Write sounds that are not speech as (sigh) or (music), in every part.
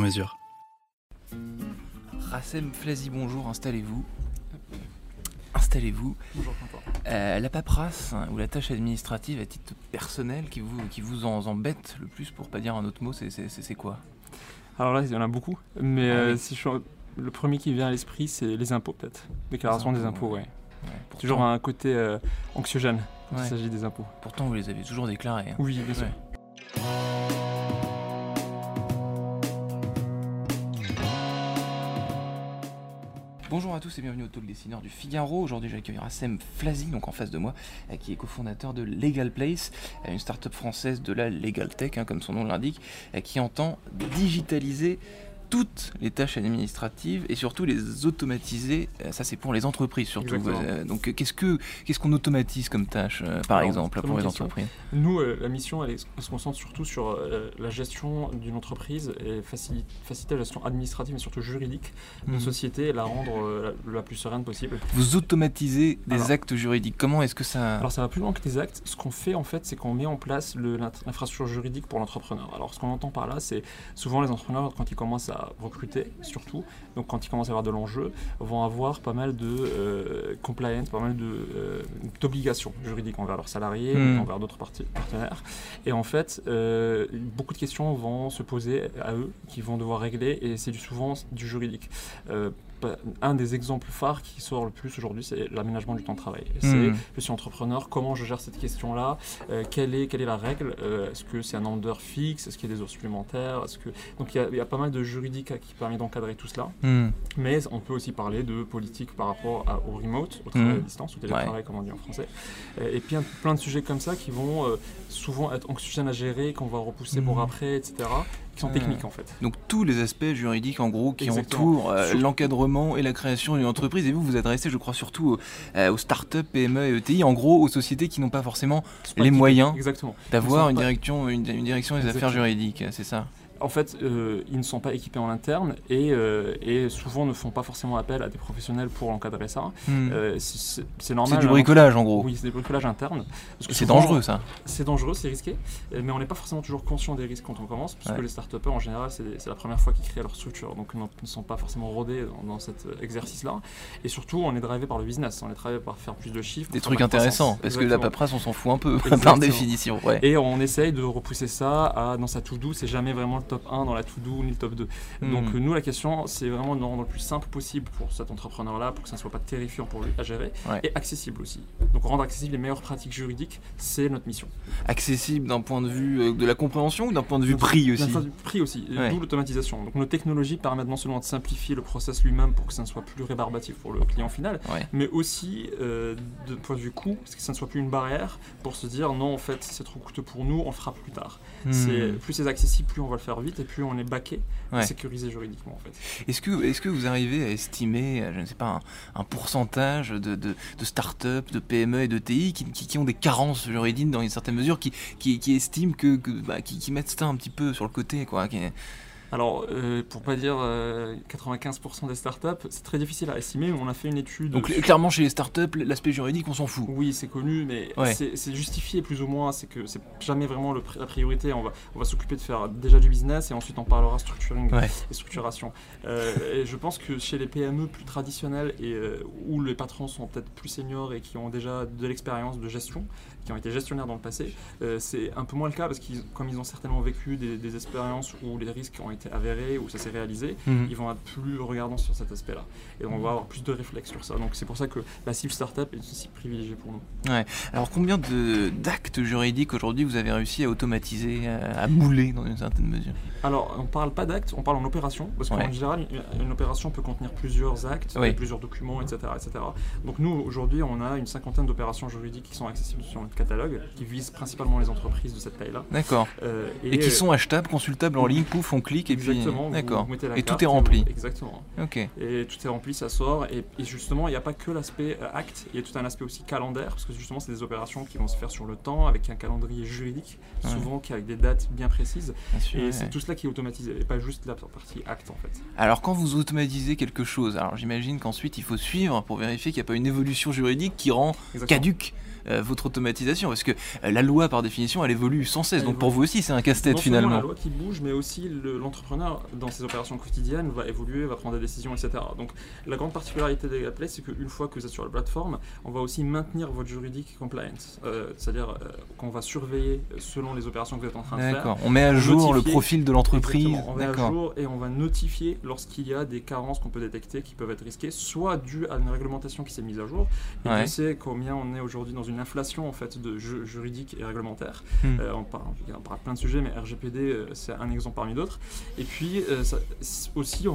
mesure. Rassem Flazy, bonjour, installez-vous. Installez-vous. Bonjour Quentin. Euh, la paperasse hein, ou la tâche administrative à titre personnel qui vous, qui vous en embête le plus, pour pas dire un autre mot, c'est- quoi? Alors là, il y en a beaucoup, mais Ah euh, oui. si je, le premier qui vient à l'esprit, c'est les impôts peut-être. Déclaration des impôts, ouais. Ouais, pourtant, Toujours un côté euh, anxiogène quand Ouais. il s'agit des impôts. pourtant, vous les avez toujours déclarés. hein. Oui, bien sûr. Bonjour à tous et bienvenue au Talk Dessineur du Figaro. Aujourd'hui, j'accueille Rassem Flazy, donc en face de moi, euh, qui est cofondateur de Legal Place, euh, une start-up française de la Legal Tech, hein, comme son nom l'indique, euh, qui entend digitaliser toutes les tâches administratives et surtout les automatiser. Euh, Ça, c'est pour les entreprises surtout. Exactement. Euh, donc, qu'est-ce que qu'est-ce qu'on automatise comme tâche, euh, par Alors, exemple, pour les question. entreprises? Nous, la mission, elle, est- elle se concentre surtout sur la gestion d'une entreprise et facili- faciliter la gestion administrative, mais surtout juridique d'une Mhm. société et la rendre la, la plus sereine possible. Vous automatisez des Alors- actes juridiques. Comment est-ce que ça Alors ça va plus loin que des actes. Ce qu'on fait en fait, c'est qu'on met en place l'infrastructure juridique pour l'entrepreneur. Alors ce qu'on entend par là, c'est souvent les entrepreneurs quand ils commencent à recruter, surtout, donc quand ils commencent à avoir de l'enjeu, vont avoir pas mal de euh, compliance, pas mal euh, d'obligations juridiques envers leurs salariés, Hmm. envers d'autres parties- partenaires. Et en fait, euh, beaucoup de questions vont se poser à eux, qui vont devoir régler, et c'est souvent du juridique. Un des exemples phares qui sort le plus aujourd'hui, c'est l'aménagement du temps de travail. C'est Hmm. je suis entrepreneur, comment je gère cette question-là? Euh, quelle, est, quelle est la règle? Euh, Est-ce que c'est un nombre d'heures fixe? Est-ce qu'il y a des heures supplémentaires? Est-ce que... Donc il y, a, il y a pas mal de juridique euh, qui permet d'encadrer tout cela. Hmm. Mais on peut aussi parler de politique par rapport à- au remote, au travail à distance, au télétravail comme on dit en français. Euh, et puis un- plein de sujets comme ça qui vont souvent être anxiogènes à gérer, qu'on va repousser pour après, etc. Qui sont techniques en fait. Donc tous les aspects juridiques en gros qui Exactement. entourent euh, l'encadrement et la création d'une entreprise. Et vous vous adressez, je crois, surtout aux, euh, aux startups, PME et ETI, en gros aux sociétés qui n'ont pas forcément les moyens d'avoir une pas- direction, une, une direction des affaires juridiques. C'est ça? En fait, euh, ils ne sont pas équipés en interne et, euh, et souvent ne font pas forcément appel à des professionnels pour encadrer ça. Hmm. Euh, c'est- normal. c'est du hein. bricolage en gros. Oui, c'est internes. Parce que C'est dangereux ça. C'est dangereux, c'est risqué, mais on n'est pas forcément toujours conscient des risques quand on commence, puisque Ouais. les start en général, c'est la première fois qu'ils créent leur structure, donc ils ne sont pas forcément rodés dans, dans cet exercice-là. Et surtout, on est drivé par le business, on est drivé par faire plus de chiffres. Des trucs intéressants. Parce que la paperasse, on s'en fout un peu (laughs) par définition. Ouais. Et on essaye de repousser ça à, dans sa to-do, c'est jamais vraiment le top 1 dans la to-do ni le top 2. Donc Hmm. euh, nous, la question, c'est vraiment de le rendre le plus simple possible pour cet entrepreneur-là, pour que ça ne soit pas terrifiant pour lui à gérer, Ouais. et accessible aussi. Donc rendre accessible les meilleures pratiques juridiques, c'est notre mission. Accessible d'un point de vue euh, de la compréhension ou d'un point de vue D'un prix D'un aussi point de vue prix aussi, Ouais. d'où l'automatisation. Donc nos technologies permettent non seulement de simplifier le process lui-même pour que ça ne soit plus rébarbatif pour le client final, Ouais. mais aussi euh, de point de vue coût, parce que ça ne soit plus une barrière pour se dire non, en fait, c'est trop coûteux pour nous, on le fera plus tard. Hmm. Plus c'est accessible, plus on va le faire vite et plus on est baqué, Ouais. sécurisé juridiquement en fait. Est-ce que, est que vous arrivez à estimer, euh, je ne sais pas, un, un pourcentage de, de, de start-up, de PME et de TI qui, qui- qui ont des carences juridiques dans une certaine mesure, qui, qui, qui estiment que, que- bah, qui, qui mettent ça un petit peu sur le côté, quoi. Alors, euh, pour pas dire euh, 95% des startups, c'est très difficile à estimer. On a fait une étude. Donc sur- clairement chez les startups, l'aspect juridique, on s'en fout. Oui, c'est connu, mais Ouais. c'est justifié plus ou moins. C'est que c'est jamais vraiment le la priorité. On va, on va s'occuper de faire déjà du business et ensuite on parlera structuring Ouais. et structuration. Euh, et je pense que chez les PME plus traditionnelles et euh, où les patrons sont peut-être plus seniors et qui ont déjà de l'expérience de gestion, qui ont été gestionnaires dans le passé, euh, c'est un peu moins le cas parce qu'ils, comme ils ont certainement vécu des, des expériences où les risques ont été avérés, où ça s'est réalisé, Mhm. ils vont être plus regardants sur cet aspect-là. Et on va avoir plus de réflexes sur ça. Donc c'est pour ça que la cible startup est aussi privilégiée pour nous. Alors combien d'actes juridiques aujourd'hui vous avez réussi à automatiser, à, à mouler dans une certaine mesure? Alors, on parle pas d'actes, on parle en opération, parce qu'en Ouais. général, une, une opération peut contenir plusieurs actes, Oui. plusieurs documents, etc., etc. Donc nous, aujourd'hui, on a une cinquantaine d'opérations juridiques qui sont accessibles sur notre catalogue, qui visent principalement les entreprises de cette taille-là. D'accord. Euh, Et qui sont achetables, consultables en ligne, pouf, on clique et puis Exactement, d'accord. Et tout est rempli. vous- Exactement. Ok. Et tout est rempli, ça sort. Et, et justement, il n'y a pas que l'aspect euh, acte, il y a tout un aspect aussi calendaire, parce que justement, c'est des opérations qui vont se faire sur le temps, avec un calendrier juridique, Ouais. souvent qui avec des dates bien précises. Bien sûr, Et ouais. c'est tout cela qui est automatisé, et pas juste la partie acte en fait. Alors quand vous automatisez quelque chose, alors j'imagine qu'ensuite il faut suivre pour vérifier qu'il n'y a pas une évolution juridique qui rend Exactement. caduque euh, votre automatisation, parce que euh, la loi par définition elle évolue sans cesse, Elle donc pour vous aussi c'est un casse-tête finalement. la loi qui bouge, mais aussi le- l'entrepreneur dans ses opérations quotidiennes va évoluer, va prendre des décisions, etc. Donc la grande particularité des Play, c'est qu'une fois que vous êtes sur la plateforme, on va aussi maintenir votre juridique compliance, Euh, c'est-à-dire qu'on va surveiller selon les opérations que vous êtes en train de faire. D'accord, on met à jour le profil de l'entreprise. On met à jour et on va notifier lorsqu'il y a des carences qu'on peut détecter qui peuvent être risquées, soit dues à une réglementation qui s'est mise à jour. Et Ouais. Dieu sait combien on est aujourd'hui dans une inflation en fait de ju- juridique et réglementaire. Hmm. Euh, on, parle, on parle plein de sujets, mais RGPD euh, c'est un exemple parmi d'autres. Et puis euh, ça- aussi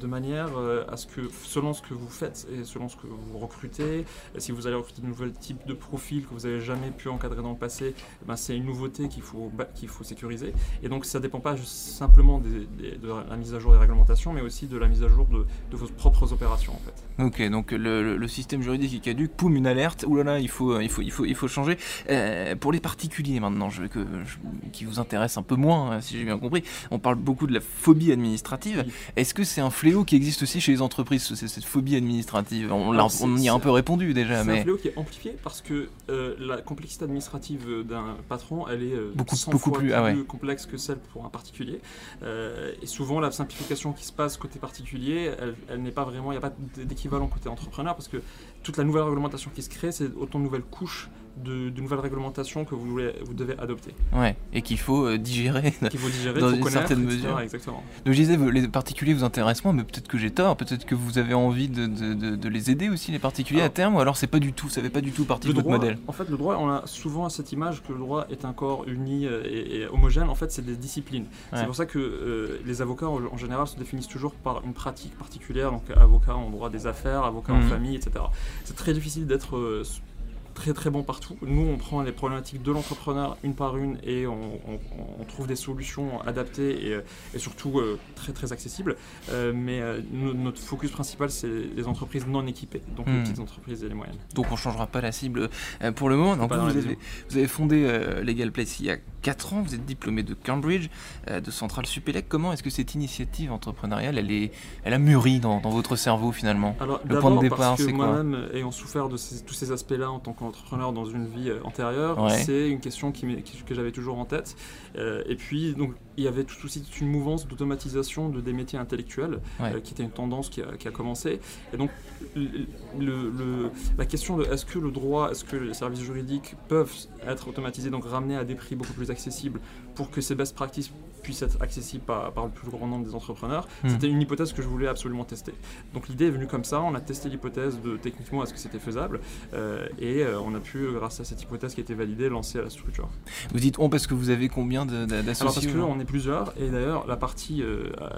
de manière à ce que selon ce que vous faites et selon ce que vous recrutez, si vous allez recruter de nouveaux types de profils que vous avez jamais pu encadrer dans le passé, eh ben, c'est une nouveauté qu'il faut, qu'il faut sécuriser. Et donc ça dépend pas simplement des- des- de la mise à jour des réglementations, mais aussi de la mise à jour de, de vos propres opérations en fait. Ok, donc le, système juridique est caduque, poum, une alerte, oulala, il faut, il faut, il faut, il faut changer. Euh, pour les particuliers maintenant, je, que, je- qui vous intéressent un peu moins, hein, si j'ai bien compris, on parle beaucoup de la phobie administrative. Oui. Est-ce que c'est un fléau qui existe aussi chez les entreprises, ce- cette phobie administrative? On, Alors, y a un peu répondu déjà, C'est un mais fléau qui est amplifié parce que euh, la complexité administrative d'un patron, elle est euh, Beaucoup- 100 beaucoup fois plus, ah ouais. complexe que celle pour un particulier. Euh, et souvent, la simplification qui se passe côté particulier, elle, elle n'est pas vraiment, il n'y a pas d'équivalent côté entrepreneur parce que toute la nouvelle réglementation qui se crée, c'est autant de nouvelles couches de, de nouvelles réglementations que vous, voulez, vous devez adopter. ouais, et qu'il faut euh, digérer. (laughs) Qu'il faut digérer, Dans une certaine mesure. Exactement. Donc je disais, les particuliers vous intéressent moins, mais peut-être que j'ai tort, peut-être que vous avez envie de, de- de- de les aider aussi, les particuliers, à terme, ou alors c'est pas du tout, ça fait pas du tout partie de votre droit, modèle? en fait, le droit, on a souvent cette image que le droit est un corps uni euh, et, et homogène. En fait, c'est des disciplines. Ouais. C'est pour ça que euh, les avocats, en, général, se définissent toujours par une pratique particulière. Donc, avocat en droit des affaires, avocat en famille, etc. C'est très difficile d'être euh, très très bon partout. Nous, on prend les problématiques de l'entrepreneur une par une et on, on- on trouve des solutions adaptées et, euh, et surtout euh, très très accessibles. Euh, mais euh, no- notre focus principal, c'est les entreprises non équipées, donc les Mhm. petites entreprises et les moyennes. Donc on changera pas la cible pour le moment. Donc vous, avez, vous avez fondé Legal Place il y a 4 ans, vous êtes diplômé de Cambridge, euh, de Centrale Supélec. Comment est-ce que cette initiative entrepreneuriale, elle, est, elle a mûri dans, dans votre cerveau finalement? Alors, Le point de départ, c'est quoi? moi-même, ayant souffert de ces- tous ces aspects-là en tant qu'entrepreneur dans une vie euh, antérieure, Ouais. c'est une question qui m'est- qui- que j'avais toujours en tête. Euh, et puis, donc, il y avait tout aussi toute une mouvance d'automatisation de des métiers intellectuels, Ouais. euh, qui était une tendance qui a, qui a commencé. Et donc, le- le- le- la question de est-ce que le droit, est-ce que les services juridiques peuvent être automatisés, donc ramenés à des prix beaucoup plus accessibles pour que ces best practices puissent être accessibles par, par le plus grand nombre des entrepreneurs, Hmm. c'était une hypothèse que je voulais absolument tester. Donc l'idée est venue comme ça, on a testé l'hypothèse de techniquement est-ce que c'était faisable euh, et euh, on a pu, grâce à cette hypothèse qui a été validée, lancer à la structure. Vous dites on parce que vous avez combien de- Alors parce d'associés qu'on est plusieurs et d'ailleurs la partie euh, euh,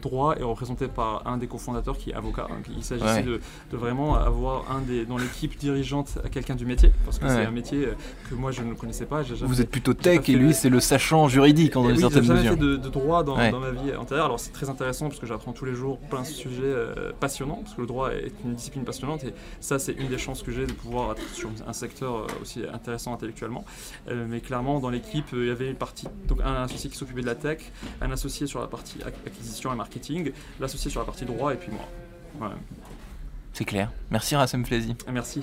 droit est représentée par un des cofondateurs qui est avocat. Donc, il s'agissait Ouais. de, de vraiment avoir un des dans l'équipe dirigeante quelqu'un du métier parce que Ouais. c'est un métier euh, que moi je ne connaissais pas. jamais- Vous êtes plutôt tech et lui c'est le sachant juridique en une oui, j'ai jamais mesure. fait de, de droit dans, Ouais. dans ma vie antérieure. Alors c'est très intéressant parce que j'apprends tous les jours plein de sujets euh, passionnants parce que le droit est une discipline passionnante et ça c'est une des chances que j'ai de pouvoir être sur un secteur euh, aussi intéressant intellectuellement. Euh, mais clairement dans l'équipe il y avait une partie donc un associé qui s'occupait de la tech, un associé sur la partie ac- acquisition et marketing, l'associé sur la partie droit et puis moi. C'est clair. Merci Rassem Flazy. Merci.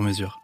sur mesure.